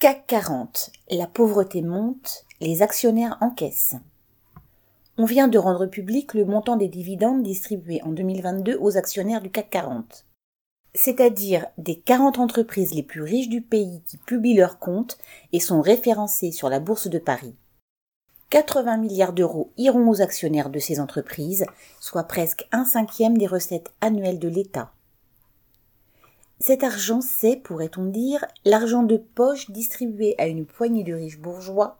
CAC 40. La pauvreté monte, les actionnaires encaissent. On vient de rendre public le montant des dividendes distribués en 2022 aux actionnaires du CAC 40. C'est-à-dire des 40 entreprises les plus riches du pays qui publient leurs comptes et sont référencées sur la bourse de Paris. 80 milliards d'euros iront aux actionnaires de ces entreprises, soit presque un cinquième des recettes annuelles de l'État. Cet argent, c'est, pourrait-on dire, l'argent de poche distribué à une poignée de riches bourgeois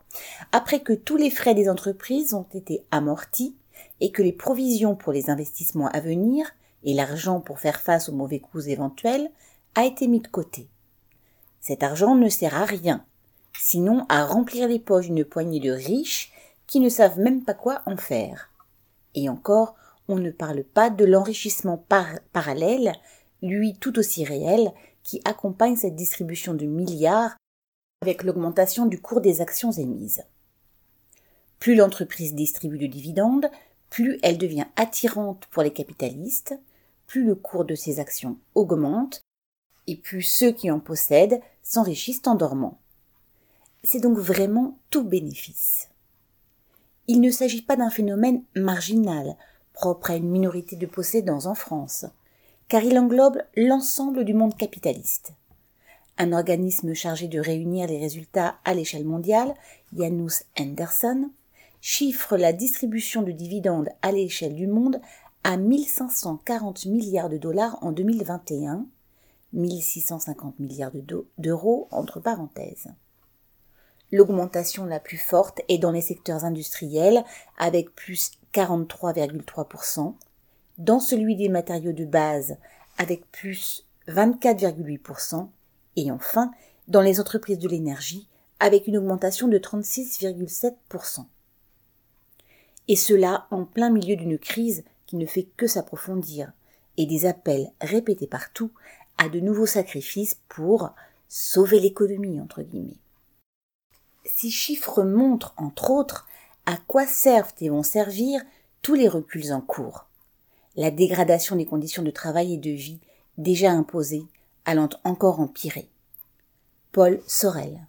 après que tous les frais des entreprises ont été amortis et que les provisions pour les investissements à venir et l'argent pour faire face aux mauvais coups éventuels a été mis de côté. Cet argent ne sert à rien, sinon à remplir les poches d'une poignée de riches qui ne savent même pas quoi en faire. Et encore, on ne parle pas de l'enrichissement parallèle lui tout aussi réel, qui accompagne cette distribution de milliards avec l'augmentation du cours des actions émises. Plus l'entreprise distribue de dividendes, plus elle devient attirante pour les capitalistes, plus le cours de ses actions augmente, et plus ceux qui en possèdent s'enrichissent en dormant. C'est donc vraiment tout bénéfice. Il ne s'agit pas d'un phénomène marginal, propre à une minorité de possédants en France car il englobe l'ensemble du monde capitaliste. Un organisme chargé de réunir les résultats à l'échelle mondiale, Janus Henderson, chiffre la distribution de dividendes à l'échelle du monde à 1540 milliards de dollars en 2021, 1650 milliards d'euros entre parenthèses. L'augmentation la plus forte est dans les secteurs industriels avec plus 43,3%, dans celui des matériaux de base avec plus 24,8% et enfin dans les entreprises de l'énergie avec une augmentation de 36,7%. Et cela en plein milieu d'une crise qui ne fait que s'approfondir et des appels répétés partout à de nouveaux sacrifices pour sauver l'économie entre guillemets. Ces chiffres montrent entre autres à quoi servent et vont servir tous les reculs en cours la dégradation des conditions de travail et de vie déjà imposées allant encore empirer. Paul Sorel